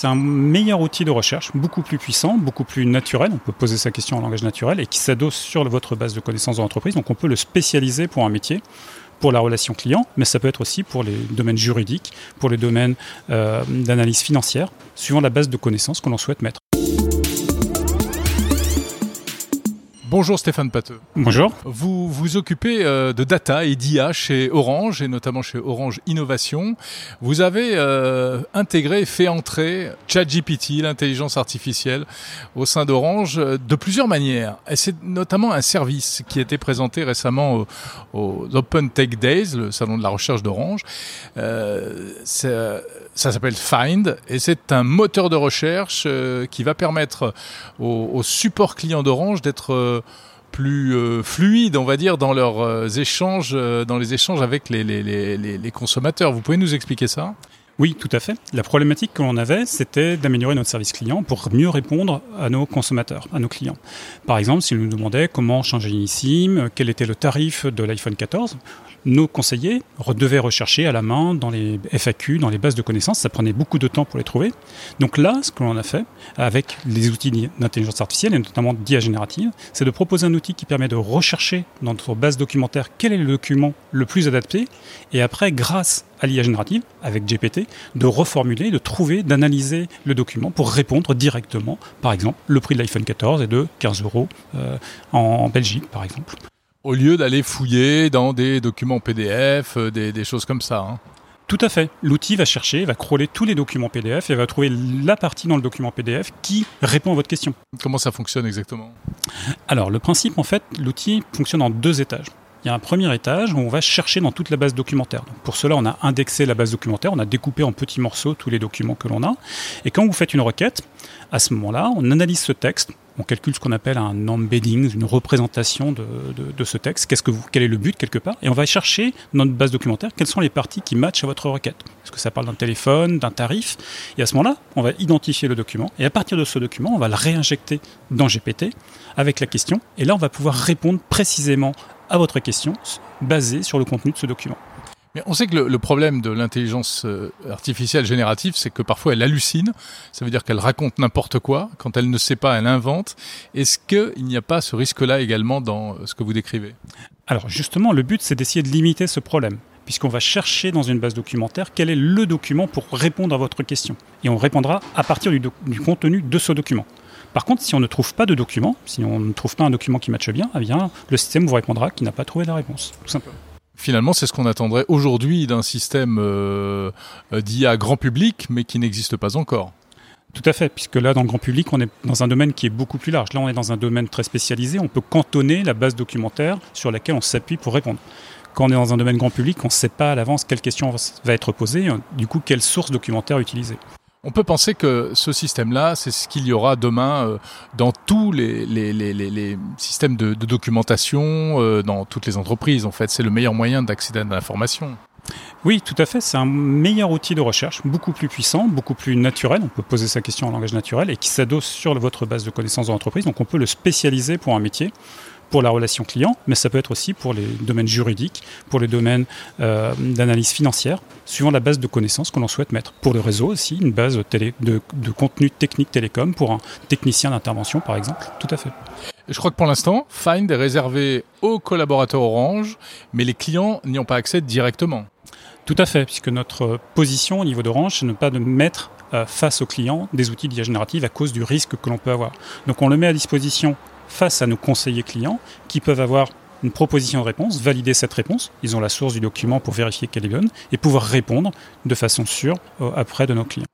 C'est un meilleur outil de recherche, beaucoup plus puissant, beaucoup plus naturel. On peut poser sa question en langage naturel et qui s'adosse sur votre base de connaissances de l'entreprise. Donc on peut le spécialiser pour un métier pour la relation client, mais ça peut être aussi pour les domaines juridiques, pour les domaines euh, d'analyse financière, suivant la base de connaissances que l'on souhaite mettre. Bonjour Stéphane Pateux. Bonjour. Vous vous occupez euh, de data et d'IA chez Orange et notamment chez Orange Innovation. Vous avez euh, intégré, fait entrer ChatGPT, l'intelligence artificielle, au sein d'Orange euh, de plusieurs manières. Et c'est notamment un service qui a été présenté récemment au, Open Tech Days, le salon de la recherche d'Orange. ça s'appelle Find et c'est un moteur de recherche qui va permettre au, au support client d'Orange d'être plus euh, fluide, on va dire, dans leurs euh, échanges, euh, dans les échanges avec les, consommateurs. Vous pouvez nous expliquer ça? Oui, tout à fait. La problématique que l'on avait, c'était d'améliorer notre service client pour mieux répondre à nos consommateurs, à nos clients. Par exemple, s'ils nous demandaient comment changer une SIM, quel était le tarif de l'iPhone 14, nos conseillers devaient rechercher à la main dans les FAQ, dans les bases de connaissances. Ça prenait beaucoup de temps pour les trouver. Donc là, ce que l'on a fait avec les outils d'intelligence artificielle et notamment d'IA générative, c'est de proposer un outil qui permet de rechercher dans notre base documentaire quel est le document le plus adapté et après, grâce à l'IA générative, avec GPT, de reformuler, de trouver, d'analyser le document pour répondre directement. Par exemple, le prix de l'iPhone 14 est de 15 euros euh, en Belgique, par exemple au lieu d'aller fouiller dans des documents PDF, euh, des, choses comme ça. Hein. Tout à fait. L'outil va chercher, va crawler tous les documents PDF et va trouver la partie dans le document PDF qui répond à votre question. Comment ça fonctionne exactement? Alors, le principe, en fait, l'outil fonctionne en deux étages. Il y a un premier étage où on va chercher dans toute la base documentaire. pour cela, on a indexé la base documentaire, on a découpé en petits morceaux tous les documents que l'on a. Et quand vous faites une requête, à ce moment-là, on analyse ce texte, on calcule ce qu'on appelle un embedding, une représentation de, ce texte. Qu'est-ce que vous, quel est le but quelque part? Et on va chercher dans notre base documentaire quelles sont les parties qui matchent à votre requête. Est-ce que ça parle d'un téléphone, d'un tarif? Et à ce moment-là, on va identifier le document et à partir de ce document, on va le réinjecter dans GPT avec la question. Et là, on va pouvoir répondre précisément à votre question basée sur le contenu de ce document. Mais on sait que le, problème de l'intelligence euh, artificielle générative, c'est que parfois elle hallucine. Ça veut dire qu'elle raconte n'importe quoi. Quand elle ne sait pas, elle invente. Est-ce qu'il n'y a pas ce risque-là également dans euh, ce que vous décrivez? Alors justement, le but, c'est d'essayer de limiter ce problème puisqu'on va chercher dans une base documentaire quel est le document pour répondre à votre question. Et on répondra à partir du, du contenu de ce document. Par contre, si on ne trouve pas de document, si on ne trouve pas un document qui matche bien, eh bien le système vous répondra qu'il n'a pas trouvé la réponse, tout simplement. Finalement, c'est ce qu'on attendrait aujourd'hui d'un système euh, d'IA grand public, mais qui n'existe pas encore. Tout à fait, puisque là, dans le grand public, on est dans un domaine qui est beaucoup plus large. Là, on est dans un domaine très spécialisé. On peut cantonner la base documentaire sur laquelle on s'appuie pour répondre. Quand on est dans un domaine grand public, on ne sait pas à l'avance quelle question va être posée, du coup, quelle source documentaire utiliser. On peut penser que ce système-là, c'est ce qu'il y aura demain euh, dans tous les, systèmes de, documentation, euh, dans toutes les entreprises. En fait, c'est le meilleur moyen d'accéder à l'information. Oui, tout à fait. C'est un meilleur outil de recherche, beaucoup plus puissant, beaucoup plus naturel. On peut poser sa question en langage naturel et qui s'adosse sur votre base de connaissances de l'entreprise. Donc on peut le spécialiser pour un métier pour la relation client, mais ça peut être aussi pour les domaines juridiques, pour les domaines euh, d'analyse financière, suivant la base de connaissances que l'on souhaite mettre. Pour le réseau aussi, une base télé, de, de contenu technique télécom pour un technicien d'intervention, par exemple. Tout à fait. Je crois que pour l'instant, Find est réservé aux collaborateurs Orange, mais les clients n'y ont pas accès directement. Tout à fait, puisque notre position au niveau d'Orange, c'est ne pas de mettre euh, face aux clients des outils d'IA générative à cause du risque que l'on peut avoir. Donc on le met à disposition face à nos conseillers clients qui peuvent avoir une proposition de réponse, valider cette réponse, ils ont la source du document pour vérifier qu'elle est bonne, et pouvoir répondre de façon sûre euh, après de nos clients.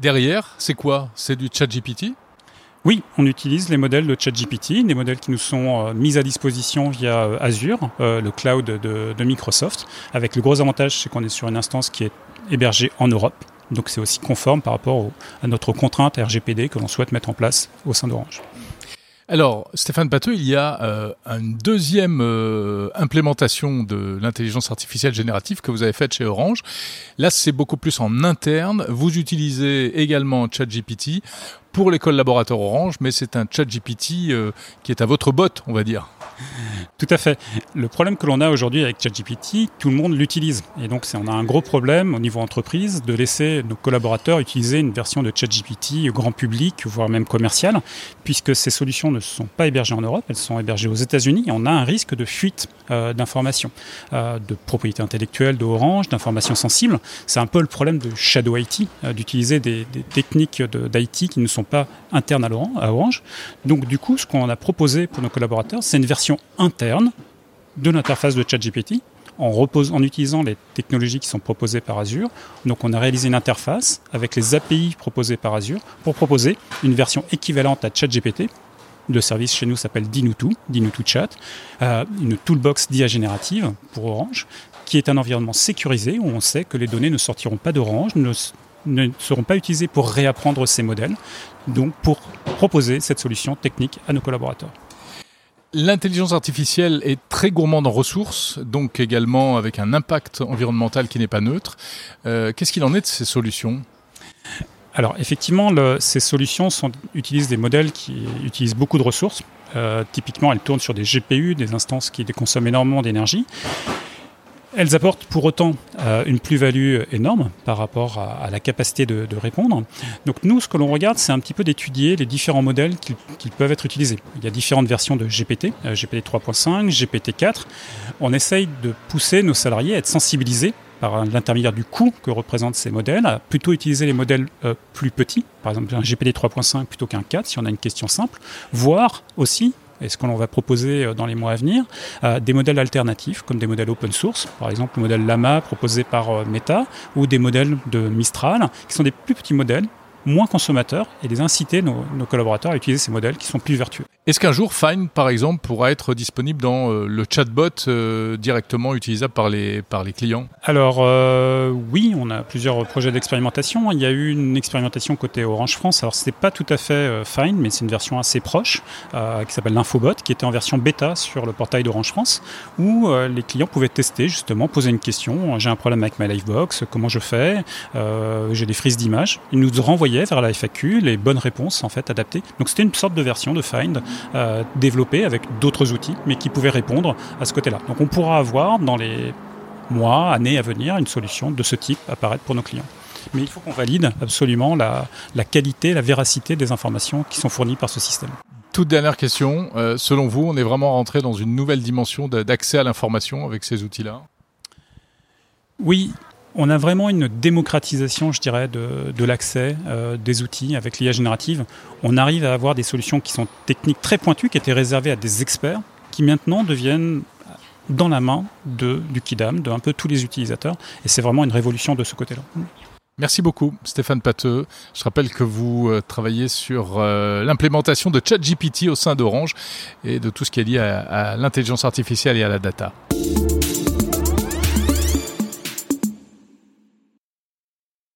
Derrière, c'est quoi? C'est du ChatGPT? Oui, on utilise les modèles de ChatGPT, des modèles qui nous sont euh, mis à disposition via euh, Azure, le cloud de, Microsoft, avec le gros avantage, c'est qu'on est sur une instance qui est hébergée en Europe, donc c'est aussi conforme par rapport à notre contrainte RGPD que l'on souhaite mettre en place au sein d'Orange. Alors, Stéphane Pateux, il y a euh, une deuxième euh, implémentation de l'intelligence artificielle générative que vous avez faite chez Orange. Là, c'est beaucoup plus en interne. Vous utilisez également ChatGPT pour les collaborateurs Orange, mais c'est un ChatGPT euh, qui est à votre botte, on va dire. Tout à fait. Le problème que l'on a aujourd'hui avec ChatGPT, tout le monde l'utilise. Et donc, on a un gros problème au niveau entreprise de laisser nos collaborateurs utiliser une version de ChatGPT grand public, voire même commercial, puisque ces solutions ne sont pas hébergées en Europe, elles sont hébergées aux États-Unis. Et on a un risque de fuite euh, d'informations, euh, de propriété intellectuelle de Orange, d'informations sensibles. C'est un peu le problème de Shadow IT, euh, d'utiliser des, des, techniques d'IT qui ne sont pas internes à Orange. Donc, du coup, ce qu'on a proposé pour nos collaborateurs, c'est une version interne de l'interface de ChatGPT en, utilisant les technologies qui sont proposées par Azure. Donc on a réalisé une interface avec les API proposées par Azure pour proposer une version équivalente à ChatGPT. Le service chez nous s'appelle Dinutu, Dinutu Chat, euh, une toolbox d'IA générative pour Orange, qui est un environnement sécurisé où on sait que les données ne sortiront pas d'Orange, ne seront pas utilisées pour réapprendre ces modèles, donc pour proposer cette solution technique à nos collaborateurs. L'intelligence artificielle est très gourmande en ressources, donc également avec un impact environnemental qui n'est pas neutre. Euh, qu'est-ce qu'il en est de ces solutions? Alors effectivement, ces solutions utilisent des modèles qui utilisent beaucoup de ressources. Euh, typiquement, elles tournent sur des GPU, des instances qui consomment énormément d'énergie. Elles apportent pour autant euh, une plus-value énorme par rapport à, la capacité de, répondre. Donc nous, ce que l'on regarde, c'est un petit peu d'étudier les différents modèles qui, peuvent être utilisés. Il y a différentes versions de GPT, GPT 3.5, GPT 4. On essaye de pousser nos salariés à être sensibilisés par l'intermédiaire du coût que représentent ces modèles, à plutôt utiliser les modèles euh, plus petits, par exemple un GPT 3.5 plutôt qu'un 4 si on a une question simple, voire aussi et ce que l'on va proposer euh, dans les mois à venir, euh, des modèles alternatifs comme des modèles open source, par exemple le modèle Lama proposé par euh, Meta ou des modèles de Mistral qui sont des plus petits modèles moins consommateurs et les inciter nos, nos collaborateurs à utiliser ces modèles qui sont plus vertueux. Est-ce qu'un jour Find, par exemple, pourra être disponible dans euh, le chatbot euh, directement utilisable par les, par les clients? Alors euh, oui, on a plusieurs projets d'expérimentation. Il y a eu une expérimentation côté Orange France. Alors ce n'est pas tout à fait Find, mais c'est une version assez proche qui s'appelle l'Infobot, qui était en version bêta sur le portail d'Orange France, où les clients pouvaient tester justement, poser une question. J'ai un problème avec ma Livebox, comment je fais? J'ai des frises d'images. Ils nous renvoyaient vers la FAQ les bonnes réponses en fait adaptées. Donc c'était une sorte de version de Find euh, développé avec d'autres outils, mais qui pouvaient répondre à ce côté-là. Donc on pourra avoir dans les mois, années à venir, une solution de ce type apparaître pour nos clients. Mais il faut qu'on valide absolument la, qualité, la véracité des informations qui sont fournies par ce système. Toute dernière question, euh, selon vous, on est vraiment rentré dans une nouvelle dimension d'accès à l'information avec ces outils-là? Oui, on a vraiment une démocratisation, je dirais, de, l'accès euh, des outils avec l'IA générative. On arrive à avoir des solutions qui sont techniques très pointues, qui étaient réservées à des experts, qui maintenant deviennent dans la main de, du Kidam, de un peu tous les utilisateurs. Et c'est vraiment une révolution de ce côté-là. Merci beaucoup, Stéphane Pateux. Je rappelle que vous euh, travaillez sur euh, l'implémentation de ChatGPT au sein d'Orange et de tout ce qui est lié à l'intelligence artificielle et à la data.